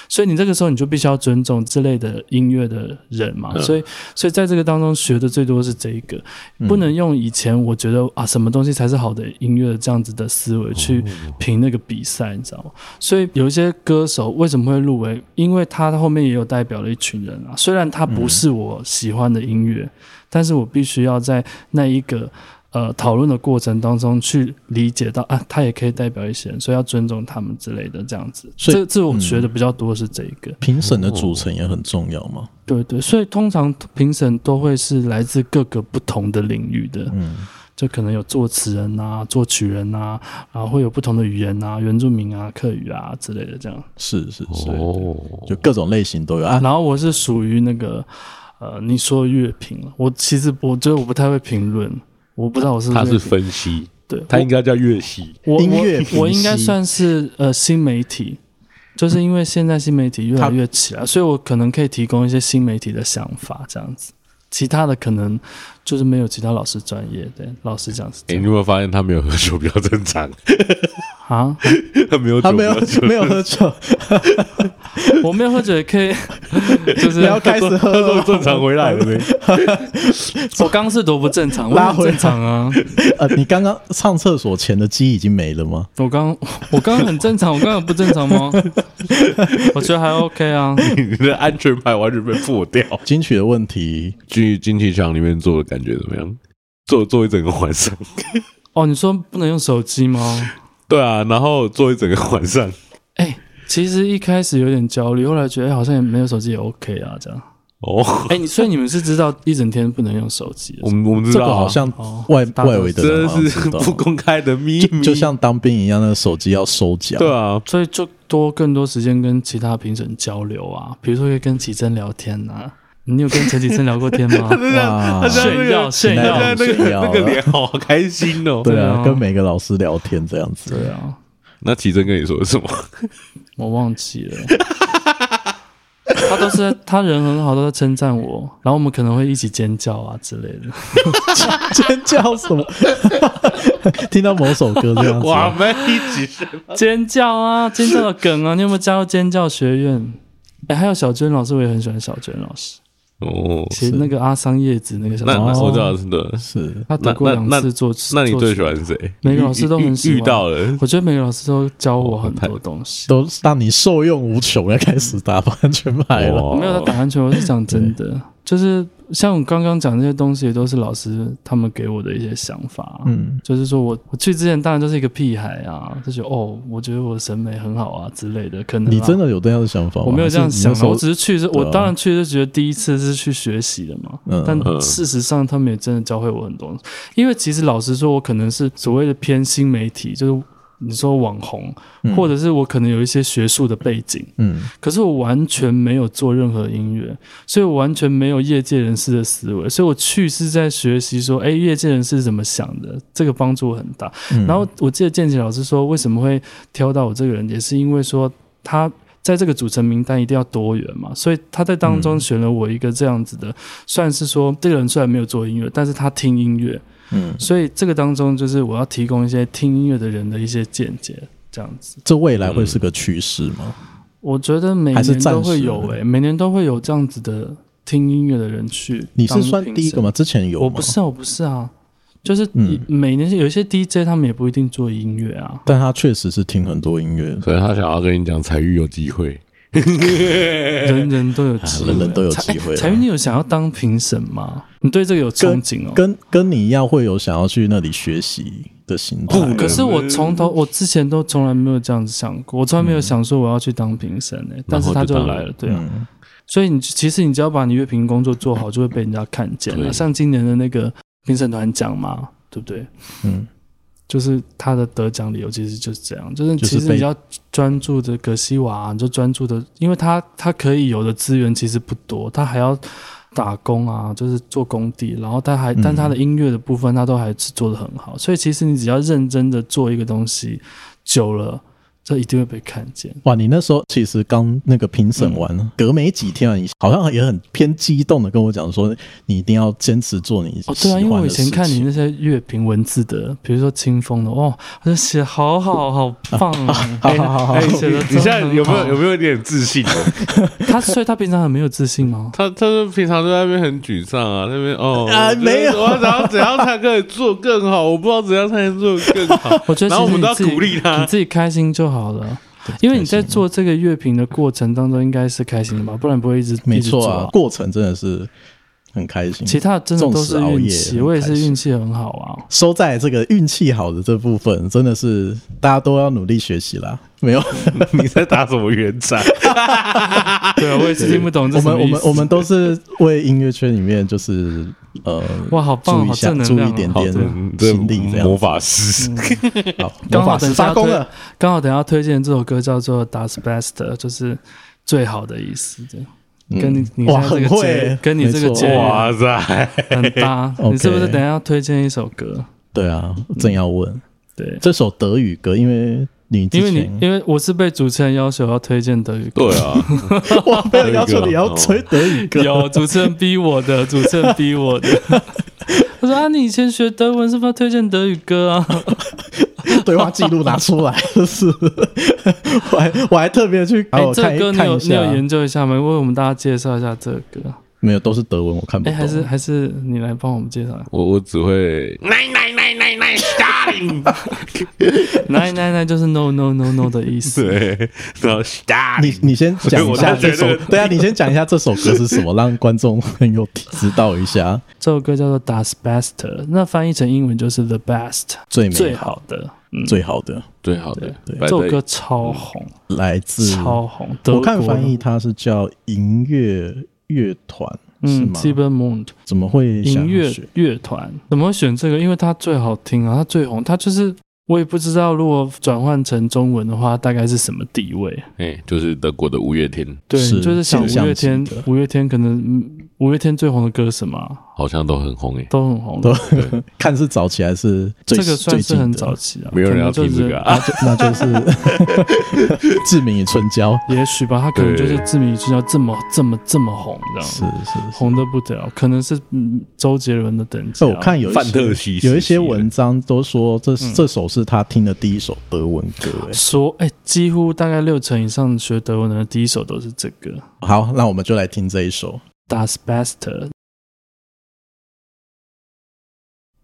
所以你这个时候你就必须要尊重这类的音乐的人嘛，所以所以在这个当中学的最多是这一个，不能用以前我觉得啊什么东西才是好的音乐这样子的思维去评那个比赛，你知道吗？所以有一些歌手为什么会入围？因为他后面也有代表了一群人啊，虽然他不是我喜欢的音乐，但是我必须要在那一个。呃，讨论的过程当中去理解到啊，他也可以代表一些人，所以要尊重他们之类的这样子。所以这这我学的比较多是这一个。评审的组成也很重要吗？对对，所以通常评审都会是来自各个不同的领域的，嗯，就可能有作词人啊、作曲人啊，然后会有不同的语言啊，原住民啊、客语啊之类的这样。是是是，哦，就各种类型都有啊。然后我是属于那个呃，你说乐评，我其实我觉得我不太会评论。我不知道我是他是分析，对，他应该叫乐系，我我我应该算是呃新媒体，就是因为现在新媒体越来越起来，所以我可能可以提供一些新媒体的想法这样子，其他的可能就是没有其他老师专业，对，老师讲是。哎，你有没有发现他没有喝酒比较正常？啊，他没有，他没有，没有喝酒，我没有喝酒也可以，就是要开始喝都正常回来了没？我刚是多不正常，拉回正常啊。呃，你刚刚上厕所前的记忆已经没了吗？我刚，我刚刚很正常，我刚刚不正常吗？我觉得还 OK 啊。你的安全牌完全被破掉。金曲的问题，去金曲奖里面做的感觉怎么样？做做一整个晚上。哦，你说不能用手机吗？对啊，然后做一整个晚上。哎、欸，其实一开始有点焦虑，后来觉得、欸、好像也没有手机也 OK 啊，这样。哦，哎、欸，所以你们是知道一整天不能用手机？我们我们知道，好像外、哦、外围的真的是不公开的秘密就，就像当兵一样，那个手机要收缴。对啊，所以就多更多时间跟其他评审交流啊，比如说可以跟綺贞聊天啊。你有跟陈綺贞聊过天吗？哇，炫耀炫耀，那个那个脸好开心哦。对啊，跟每个老师聊天这样子。对啊，那綺贞跟你说的什么？我忘记了。他都是他人很好，都在称赞我，然后我们可能会一起尖叫啊之类的。尖叫什么？听到某首歌这样子。我们一起尖叫啊！尖叫的梗啊！你有没有加入尖叫学院？哎，还有小娟老师，我也很喜欢小娟老师。哦，其实那个阿桑叶子那个小，那我知道是的，是他得过两次作词。那你最喜欢谁？每个老师都很喜欢。遇到了，我觉得每个老师都教我很多东西，都让你受用无穷。要开始打安全牌了，我没有在打安全，我是讲真的，就是。像我刚刚讲这些东西，也都是老师他们给我的一些想法。嗯，就是说我我去之前当然就是一个屁孩啊，就觉得哦，我觉得我的审美很好啊之类的。可能你真的有这样的想法吗？我没有这样想法，我只是去是，我当然去是觉得第一次是去学习的嘛。嗯，但事实上他们也真的教会我很多。因为其实老实说，我可能是所谓的偏新媒体，就是。你说网红，或者是我可能有一些学术的背景，嗯，可是我完全没有做任何音乐，所以我完全没有业界人士的思维，所以我去是在学习说，哎，业界人士是怎么想的，这个帮助很大。然后我记得建奇老师说，为什么会挑到我这个人，也是因为说他在这个组成名单一定要多元嘛，所以他在当中选了我一个这样子的，算是说这个人虽然没有做音乐，但是他听音乐。嗯，所以这个当中就是我要提供一些听音乐的人的一些见解，这样子。这未来会是个趋势吗？嗯，我觉得每年都会有诶、欸，每年都会有这样子的听音乐的人去。你是算第一个吗？之前有？我不是，我不是啊。就是每年有一些 DJ，他们也不一定做音乐啊，但他确实是听很多音乐，所以他想要跟你讲采郁有机会。人人都有机会，人人都有机会。采郁，你有想要当评审吗？你对这个有憧憬哦？跟跟你一样，会有想要去那里学习的心态。不，可是我从头，我之前都从来没有这样子想过，我从来没有想说我要去当评审诶。但是他就来了，对啊。所以你其实你只要把你乐评工作做好，就会被人家看见了。像今年的那个评审团奖嘛，对不对？嗯。就是他的得奖理由其实就是这样，就是其实你要专注的葛西瓦、啊，你就专注的，因为他他可以有的资源其实不多，他还要打工啊，就是做工地，然后他还，但他的音乐的部分他都还是做的很好，所以其实你只要认真的做一个东西，久了。这一定会被看见。哇，你那时候其实刚那个评审完，嗯、隔没几天啊，你好像也很偏激动的跟我讲说，你一定要坚持做你哦，对啊，因为我以前看你那些乐评文字的，比如说清风的，哇，我就写好好好棒啊，好 好好，写的你现在有没有有没有一点自信？他所以他平常很没有自信吗？他他说平常在那边很沮丧啊，那边哦 啊没有，我要怎样怎样才可以做更好？我不知道怎样才能做更好。我觉得然后我们都要鼓励他，你自己开心就好了。因为你在做这个乐评的过程当中，应该是开心的吧？不然不会一直没错啊。过程真的是很开心，其他真的都是运气。我也是运气很好啊。收在这个运气好的这部分，真的是大家都要努力学习啦。没有，你在打什么圆场？对啊，我也是听不懂 这。我们我们我们都是为音乐圈里面就是呃，哇，好棒，好正能量，注意一点点心力这样。魔法师，好，魔法师发功了。刚好等下推荐这首歌叫做《Das Beste》，就是最好的意思。这样，跟你你这个会，跟你这个节哇塞很搭。你是不是等下要推荐一首歌？对啊，正要问。对，这首德语歌，因为你。因为你因为我是被主持人要求要推荐德语歌，对啊，我没有要求你要吹德语歌，有主持人逼我的，主持人逼我的。他说啊，你以前学德文是不是要推荐德语歌啊？对话记录拿出来，就是 我还我还特别去，哎，这个歌你有你有研究一下吗？为我们大家介绍一下这个歌。没有，都是德文，我看不懂。哎，还是还是你来帮我们介绍。我我只会奶奶奶奶奶奶奶奶就是 no no no no 的意思。对，然后 starting，你你先讲一下这首，对啊，你先讲一下这首歌是什么，让观众很有知道一下。这首歌叫做 Das Beste，那翻译成英文就是 the best，最最好的，最好的，最好的。对，这首歌超红，来自超红。我看翻译它是叫银乐。乐团是吗？基本 Mond 怎么会音乐乐团怎么会选这个？因为它最好听啊，它最红，它就是我也不知道，如果转换成中文的话，大概是什么地位？哎、欸，就是德国的五月天，对，就是想五月天，五月天可能五月天最红的歌什么？好像都很红诶，都很红，都 看是早期还是这个算是很早期啊？没有人要听这个。啊，那就是 《志明与春娇》，也许吧，他可能就是《志明与春娇》这么这么这么红，这样。是是红的不得了，可能是嗯周杰伦的等级。我看有范特西有一些文章都说这这首是他听的第一首德文歌，说哎，几乎大概六成以上学德文的第一首都是这个。好，那我们就来听这一首《does best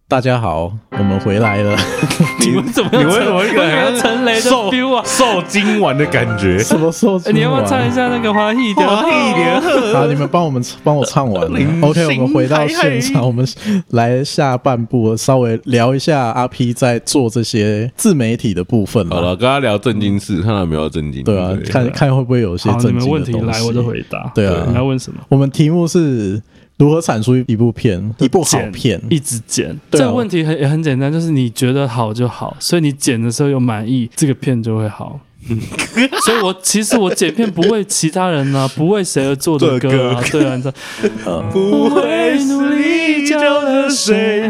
大家好，我们回来了。你们怎么？你为什么一个陈雷的 feel 啊？受精完的感觉？什么受精？你要不要唱一下那个华裔的？华裔的。好，你们帮我们帮我唱完了。OK，我们回到现场，我们来下半部，稍微聊一下阿 P 在做这些自媒体的部分。好了，跟他聊正经事，看他有没有正经。对啊，看看会不会有一些正经的东西。问题来，我就回答。对啊，你要问什么？我们题目是。如何产出一部片，一部好片？一直剪，这个问题很也很简单，就是你觉得好就好，所以你剪的时候又满意，这个片就会好。所以，我其实我剪片不为其他人啊，不为谁而做的歌啊，对啊，你知道，不会努力交了谁？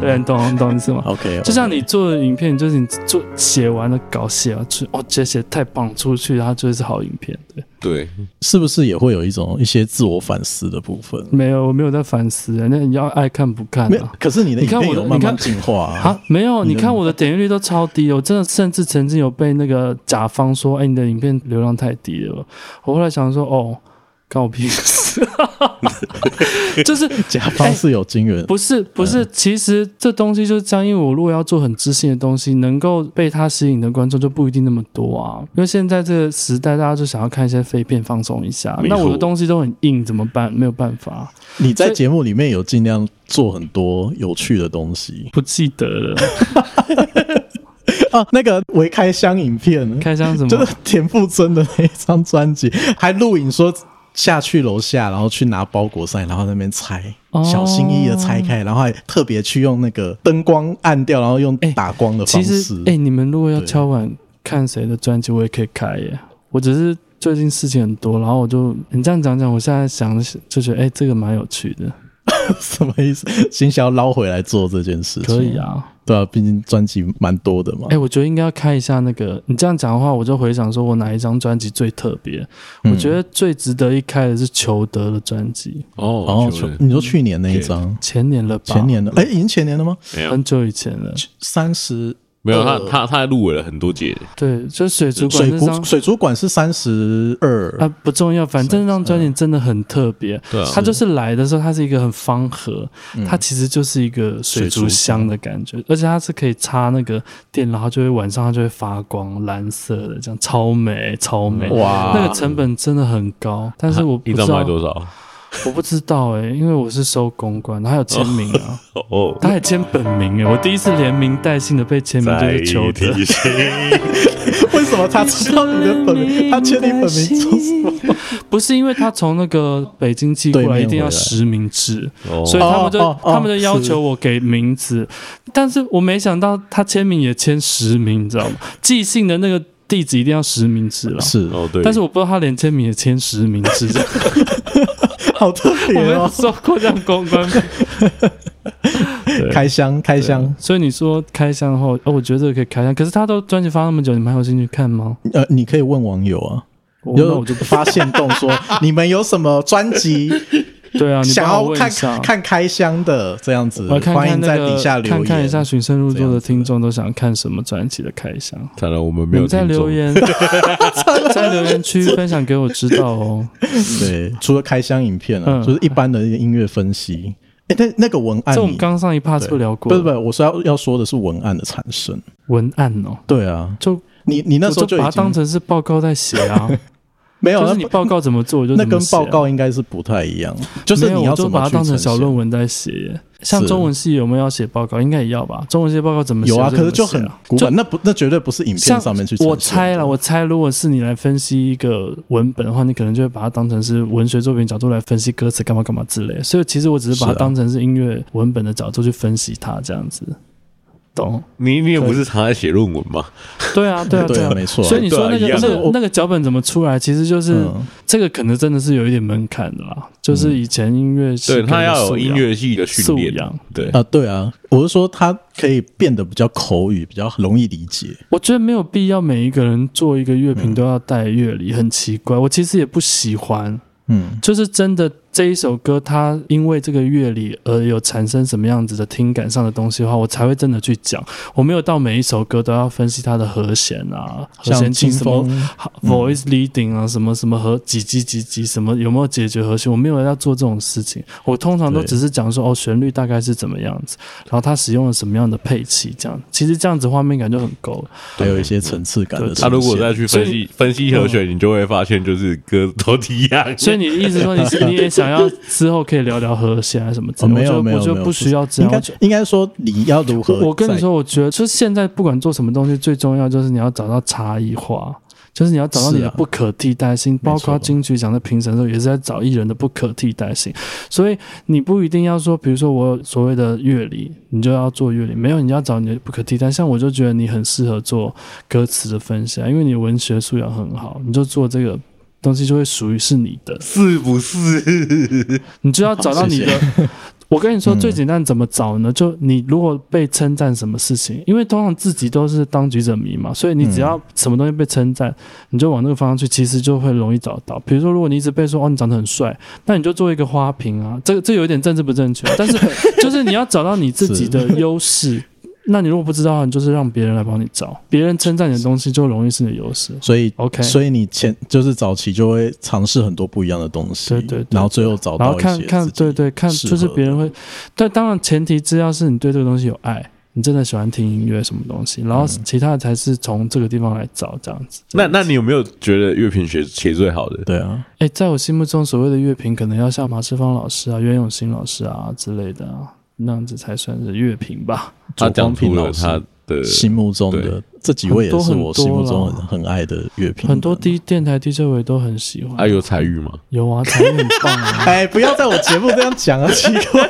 对，你懂你懂意思吗？OK，就像你做的影片，就是你做写完了稿写完，出哦，这写太棒，出去然后就是好影片，对对，是不是也会有一种一些自我反思的部分？没有，我没有在反思，那你要爱看不看啊？可是你的你看我的慢慢进化啊？没有，你看我的点阅率都超低，我真的甚至曾经有被那个甲方说：“哎，你的影片流量太低了。”我后来想说：“哦。”关我屁事，就是 甲方是有金源，不是不是，其实这东西就是这样，因为我如果要做很知性的东西，能够被他吸引的观众就不一定那么多啊。因为现在这个时代，大家就想要看一些废片放松一下，那我的东西都很硬，怎么办？没有办法。你在节目里面有尽量做很多有趣的东西，不记得了。啊，那个微开箱影片，开箱什么？就是田馥甄的那一张专辑，还录影说。下去楼下，然后去拿包裹塞，然后在那边拆，小心翼翼的拆开，然后还特别去用那个灯光暗掉，然后用打光的方式。哎、欸，你们如果要敲碗看谁的专辑，我也可以开耶。我只是最近事情很多，然后我就你这样讲讲，我现在想就觉得，哎、欸，这个蛮有趣的。什么意思？心想要捞回来做这件事情？可以啊，对啊，毕竟专辑蛮多的嘛。哎、欸，我觉得应该要开一下那个。你这样讲的话，我就回想说，我哪一张专辑最特别？嗯、我觉得最值得一开的是裘德的专辑。哦，哦，你说去年那一张？前年了吧？前年了？哎、欸，已经前年了吗？很久以前了，三十。没有他，他他还入围了很多届。对，就水族馆那张，水族馆是三十二啊，不重要，反正那张专辑真的很特别。对，它就是来的时候，它是一个很方盒，它其实就是一个水族箱的感觉，而且它是可以插那个电，然后就会晚上它就会发光，蓝色的，这样超美超美。哇，那个成本真的很高，但是我不知道卖多少。我不知道哎、欸，因为我是收公关，他有签名啊，哦，他还签本名哎、欸，我第一次连名带姓的被签名就是邱德。为什么他知道你的本名？他签你本名做什么？不是因为他从那个北京寄过来，一定要实名制，所以他们就、哦、他们就要求我给名字，是但是我没想到他签名也签实名，你知道吗？寄信的那个地址一定要实名制了，是哦对，但是我不知道他连签名也签实名制。好特别哦！我收过这样公关，开箱开箱。所以你说开箱后，哦，我觉得这个可以开箱。可是他都专辑发那么久，你们还有兴趣看吗？呃，你可以问网友啊。有我就发现动说，你们有什么专辑？对啊，你想要看看开箱的这样子，欢迎在底下留言。看看一下循声入座的听众都想看什么专辑的开箱。看来我们没有在留言，在留言区分享给我知道哦。对，除了开箱影片啊，就是一般的音乐分析。哎，那那个文案，这我们刚上一趴是不是聊过？不是不是，我说要要说的是文案的产生。文案哦，对啊，就你你那时候就把它当成是报告在写啊。没有，就是你报告怎么做，就 那跟报告应该是不太一样。就是你要怎么把它当成小论文在写。像中文系有没有要写报告？应该也要吧。中文系报告怎么写？有啊，可是就很古板。那不，那绝对不是影片上面去。我猜了，我猜，如果是你来分析一个文本的话，你可能就会把它当成是文学作品角度来分析歌词，干嘛干嘛之类。所以其实我只是把它当成是音乐文本的角度去分析它，这样子。懂你，你也不是常在写论文吗？对啊，对啊，对啊，没错。所以你说那个那个那个脚本怎么出来？其实就是这个，可能真的是有一点门槛的啦。就是以前音乐系，对他要有音乐系的训练，对啊，对啊。我是说，他可以变得比较口语，比较容易理解。我觉得没有必要每一个人做一个乐评都要带乐理，很奇怪。我其实也不喜欢，嗯，就是真的。这一首歌，它因为这个乐理而有产生什么样子的听感上的东西的话，我才会真的去讲。我没有到每一首歌都要分析它的和弦啊，和弦清什么 voice leading 啊，什么什么和几几几几什么有没有解决和弦，我没有要做这种事情。我通常都只是讲说哦，旋律大概是怎么样子，然后它使用了什么样的配器，这样其实这样子画面感就很够了，还有一些层次感的。他如果再去分析分析和弦，你就会发现就是歌都一样。所以你的意思说，你是你也想要之后可以聊聊和弦啊什么之类的？没有没有，我就不需要这样。应该应该说你要如何？我跟你说，我觉得就是现在不管做什么东西，最重要就是你要找到差异化，就是你要找到你的不可替代性。包括金曲奖的评审的时候，也是在找艺人的不可替代性。所以你不一定要说，比如说我所谓的乐理，你就要做乐理。没有，你要找你的不可替代。像我就觉得你很适合做歌词的分析，因为你文学素养很好，你就做这个。东西就会属于是你的，是不是？你就要找到你的。谢谢 我跟你说，最简单怎么找呢？就你如果被称赞什么事情，因为通常自己都是当局者迷嘛，所以你只要什么东西被称赞，你就往那个方向去，其实就会容易找到。比如说，如果你一直被说哦，你长得很帅，那你就做一个花瓶啊。这个这有一点政治不正确，但是 就是你要找到你自己的优势。那你如果不知道，你就是让别人来帮你找，别人称赞你的东西就容易是你的优势。所以，OK，所以你前就是早期就会尝试很多不一样的东西，对对，然后最后找到，然后看看，对对，看就是别人会，但当然前提之要是你对这个东西有爱，你真的喜欢听音乐什么东西，然后其他的才是从这个地方来找这样子。那那你有没有觉得乐评写写最好的？对啊，哎，在我心目中，所谓的乐评可能要像马世芳老师啊、袁永新老师啊之类的啊，那样子才算是乐评吧。他讲出了他的心目中的这几位也是我心目中很很爱的乐评，很多 D 电台 DJ 我也都很喜欢。还有才玉吗？有啊，才玉很棒啊！哎，不要在我节目这样讲啊，奇怪。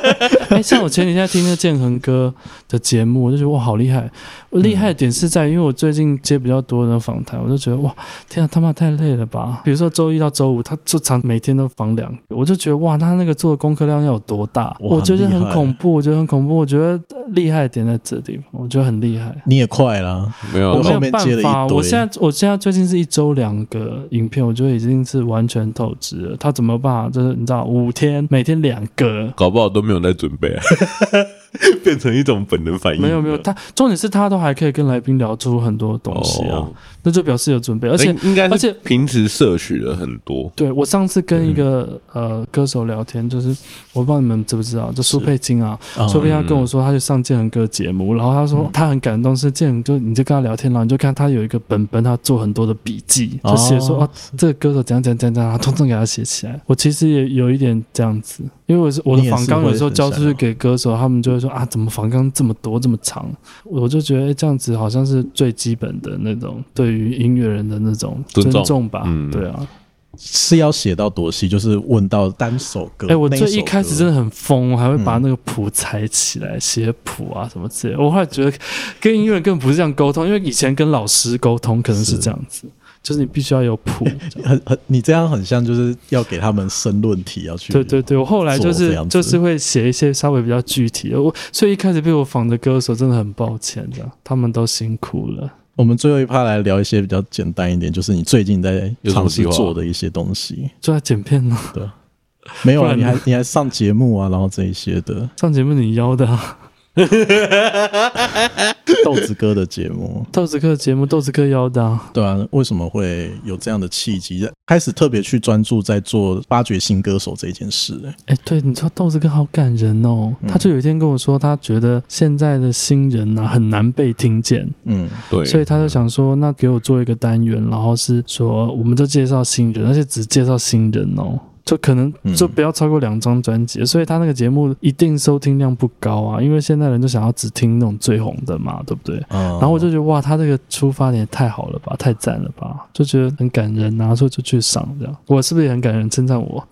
哎，像我前几天听那个建恒哥的节目，我就觉得哇，好厉害！厉害的点是在，因为我最近接比较多的访谈，我就觉得哇，天啊，他妈太累了吧！比如说周一到周五，他就常每天都访两个，我就觉得哇，他那个做的功课量要有多大？我觉得很恐怖，我觉得很恐怖，我觉得厉害的点在这地方，我觉得很厉害。你也快了，没有，我没有办法。我现在，我现在最近是一周两个影片，我觉得已经是完全透支了。他怎么办？就是你知道，五天每天两个，搞不好都没有在准备啊。变成一种本能反应。没有没有，他重点是他都还可以跟来宾聊出很多东西啊，哦、那就表示有准备，而且应该而且平时摄取了很多。对，我上次跟一个、嗯、呃歌手聊天，就是我不知道你们知不知道，就苏佩金啊，苏佩金他跟我说，他去上建恒哥节目，然后他说他很感动，是建恒就你就跟他聊天，然后你就看他有一个本本，他做很多的笔记，就写说哦，这个歌手怎样怎样怎样，他通通给他写起来。我其实也有一点这样子，因为我是我的仿纲有时候交出去给歌手，他们就会说啊，怎么仿纲？这么多这么长，我就觉得这样子好像是最基本的那种对于音乐人的那种尊重吧。重对啊，是要写到多细？就是问到单首歌。哎、欸，我最一开始真的很疯，我还会把那个谱踩起来写谱啊什么之类的。我后来觉得跟音乐人根本不是这样沟通，因为以前跟老师沟通可能是这样子。就是你必须要有谱，很很，你这样很像就是要给他们申论题要去。对对对，我后来就是就是会写一些稍微比较具体的。我所以一开始被我仿的歌手真的很抱歉，这样他们都辛苦了。我们最后一趴来聊一些比较简单一点，就是你最近在尝试做的一些东西，就在剪片呢。对，没有啊，你还你还上节目啊，然后这一些的。上节目你邀的啊。豆子哥的节目，豆子哥的节目，豆子哥邀的，啊，对啊，为什么会有这样的契机，开始特别去专注在做发掘新歌手这件事？哎，欸，对，你知道豆子哥好感人哦，嗯，他就有一天跟我说，他觉得现在的新人啊很难被听见，嗯，对，所以他就想说，那给我做一个单元，然后是说，我们就介绍新人，而且只介绍新人哦。就可能就不要超过两张专辑，嗯、所以他那个节目一定收听量不高啊，因为现在人就想要只听那种最红的嘛，对不对？嗯、然后我就觉得哇，他这个出发点也太好了吧，太赞了吧，就觉得很感人啊，所以就去上这样。我是不是也很感人？称赞我？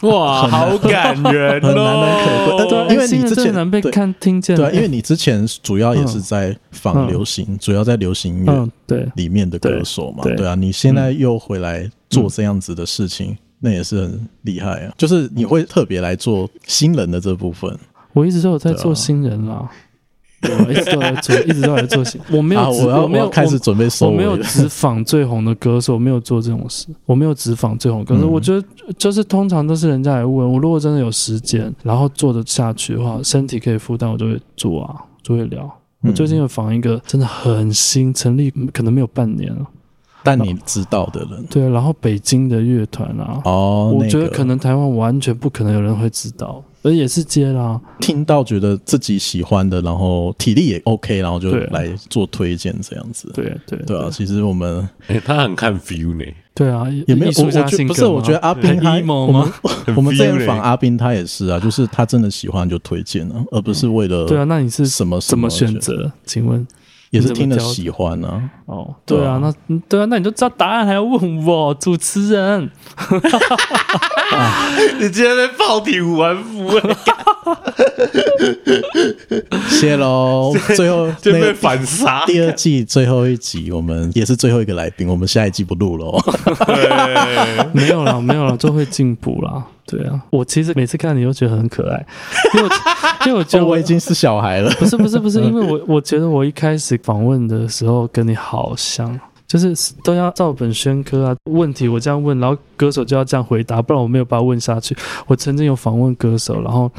哇，好感人哦，很难能可贵。对，因为你之前难被看听见。对，因为你之前主要也是在仿流行，嗯、主要在流行乐对里面的歌手嘛，对啊，你现在又回来做这样子的事情。嗯那也是很厉害啊！就是你会特别来做新人的这部分，我一直都有在做新人啦，我一直都在做，一直都在做新。我没有，我要没有开始准备收，我没有只仿最红的歌手，我没有做这种事，我没有只仿最红歌手。我觉得就是通常都是人家来问我，如果真的有时间，然后做得下去的话，身体可以负担，我就会做啊，就会聊。我最近有仿一个真的很新，成立可能没有半年了。但你知道的人，对，然后北京的乐团啊，哦，我觉得可能台湾完全不可能有人会知道，而也是接啦，听到觉得自己喜欢的，然后体力也 OK，然后就来做推荐这样子，对对对啊，其实我们，哎，他很看 feel 呢，对啊，也没有，我觉得不是，我觉得阿斌他，我们我们这样访阿斌他也是啊，就是他真的喜欢就推荐了，而不是为了对啊，那你是什么什么选择？请问？也是听了喜欢呢、啊。哦，对啊，那对啊，那你就知道答案还要问我主持人。你今天被暴体无完肤谢喽，最后就被反杀。第二季最后一集，我们也是最后一个来宾，我们下一季不录了。没有了，没有了，就会进步了。对啊，我其实每次看你都觉得很可爱，因为 因为我觉得我，我已经是小孩了。不是不是不是，因为我 我觉得我一开始访问的时候跟你好像。就是都要照本宣科啊，问题我这样问，然后歌手就要这样回答，不然我没有办法问下去。我曾经有访问歌手，然后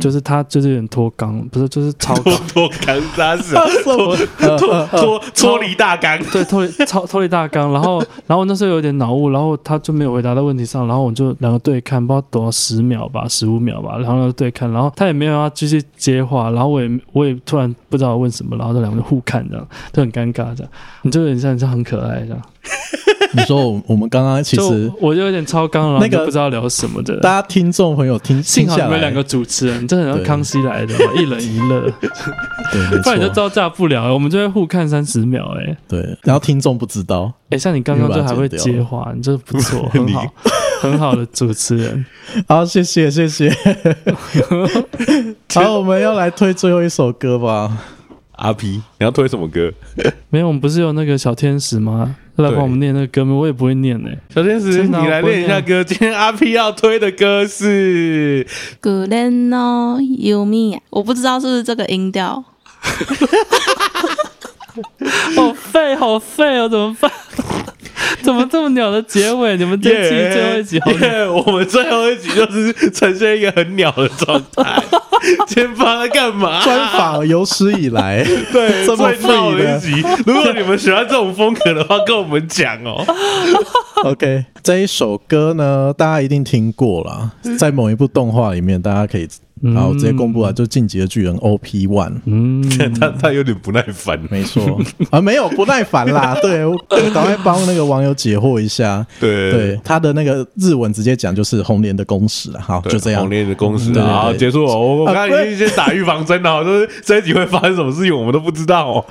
就是他就是有点脱纲，不是就是超 脱脱纲，啥事？脱脱脱脱离大纲，对，脱离超脱离大纲。然后然后那时候有点脑雾，然后他就没有回答到问题上，然后我就两个对看，不知道多少十秒吧，十五秒吧，然后对看，然后他也没有要继续接话，然后我也我也突然不知道问什么，然后这两个就互看这样，就很尴尬这样，你就有点像这样很可。可爱的，你说我我们刚刚其实我就有点超纲了，那个不知道聊什么的。大家听众朋友听，幸好你们两个主持人，真的像康熙来的，一人一乐，对，不然你就招架不了。我们就会互看三十秒，哎，对，然后听众不知道，哎，像你刚刚就还会接话，你这不错，很好，很好的主持人。好，谢谢谢谢。好，我们要来推最后一首歌吧。阿 P，你要推什么歌？没有，我们不是有那个小天使吗？来帮我们念那个歌名，我也不会念呢。小天使，你来念一下歌。今天阿 P 要推的歌是《Guleno Yumi》，我不知道是不是这个音调。好废，好废哦！怎么办？怎么这么鸟的结尾？你们这期最后一集好，yeah, yeah, 我们最后一集就是呈现一个很鸟的状态。前方在干嘛？专访有史以来 对 这么闹的一集。如果你们喜欢这种风格的话，跟我们讲哦。OK，这一首歌呢，大家一定听过了，在某一部动画里面，大家可以。然后直接公布了，就晋级的巨人 OP One。嗯，他他有点不耐烦，没错啊，没有不耐烦啦。对，我赶快帮那个网友解惑一下。对对，他的那个日文直接讲就是红莲的公使。好，就这样。红莲的公使，好，结束。我我刚刚已经先打预防针了，就是这一集会发生什么事情，我们都不知道。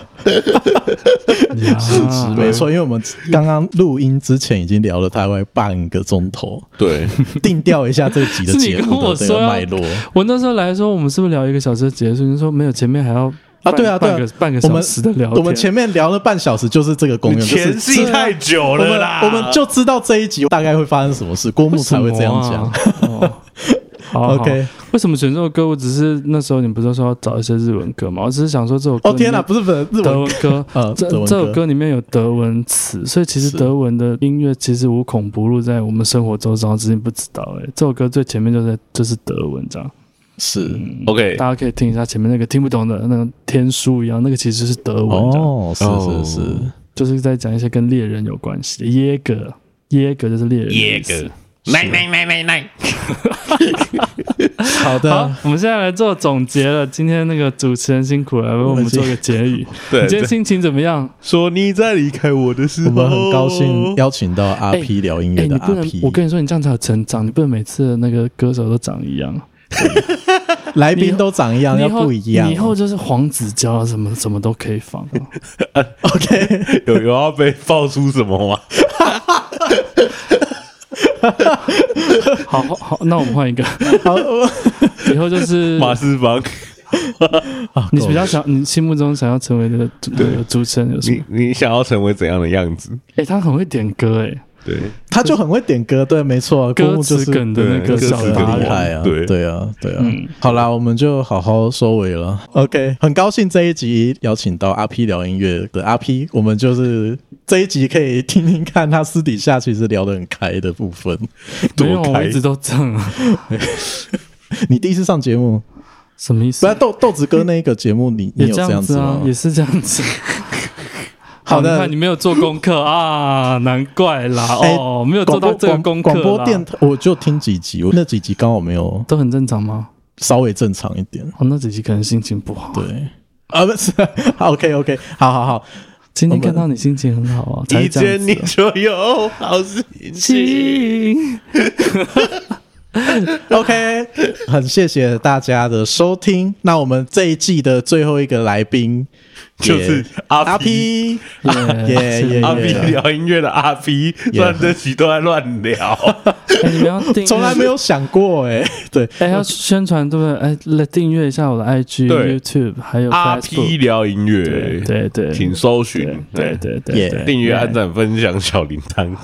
事实没错，因为我们刚刚录音之前已经聊了大概半个钟头。对，定调一下这集的节目的这个脉络。我那。说来说，我们是不是聊一个小时结束？你说没有，前面还要啊？对啊，对啊，半个小时的聊我，我们前面聊了半小时，就是这个公园，前戏太久了啦我。我们就知道这一集大概会发生什么事，郭牧才会这样讲。好，OK，为什么选这首歌？我只是那时候你不是说要找一些日文歌吗？我只是想说这首歌，哦天哪，不是不是日文歌呃，这这首歌里面有德文词，所以其实德文的音乐其实无孔不入在我们生活周遭，只是你不知道。哎，这首歌最前面就在就是德文这样。是、嗯、OK，大家可以听一下前面那个听不懂的那个天书一样，那个其实是德文。哦，是是是，就是在讲一些跟猎人有关系的。耶格，耶格就是猎人。耶格，来来来来来。好的好，我们现在来做总结了。今天那个主持人辛苦了，为我们做个结语。对，你今天心情怎么样？说你在离开我的时候，我们很高兴邀请到阿 P 聊音乐的阿 P、欸欸。我跟你说，你这样才有成长，你不能每次那个歌手都长一样。来宾都长一样，要不一样。以后就是黄子佼，什么什么都可以放。啊、OK，有有要被爆出什么吗？好好好，那我们换一个。好，以后就是马世芳。你比较想，你心目中想要成为的主主持人有什么？你你想要成为怎样的样子？哎、欸，他很会点歌、欸，哎。对，他就很会点歌，对，没错，歌词梗的那个小厉害啊，对，对啊，对啊。嗯、好啦，我们就好好收尾了。OK，很高兴这一集邀请到阿 P 聊音乐的阿 P，我们就是这一集可以听听看他私底下其实聊得很开的部分。没有，我一直都这样。你第一次上节目什么意思？不是豆豆子哥那一个节目，你你有这样子吗？也是这样子。好的，你看你没有做功课啊，难怪啦。哦，没有做到这个功课。广播电台我就听几集，我那几集刚好没有，都很正常吗？稍微正常一点。哦，那几集可能心情不好。对，啊，不是，OK OK，好好好，今天看到你心情很好啊，一见你就有好心情。OK，很谢谢大家的收听。那我们这一季的最后一个来宾。就是阿 P，阿 P，阿 P 聊音乐的阿 P，虽然这集都在乱聊，你们要订，从来没有想过哎，对，哎，要宣传对不对？哎，来订阅一下我的 IG、YouTube，还有阿 P 聊音乐，对对，请搜寻，对对。对，订阅、按赞、分享、小铃铛。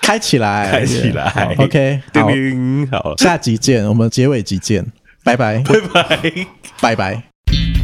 开起来，开起来，OK，叮叮，好，下集见，我们结尾集见，拜拜，拜拜，拜拜。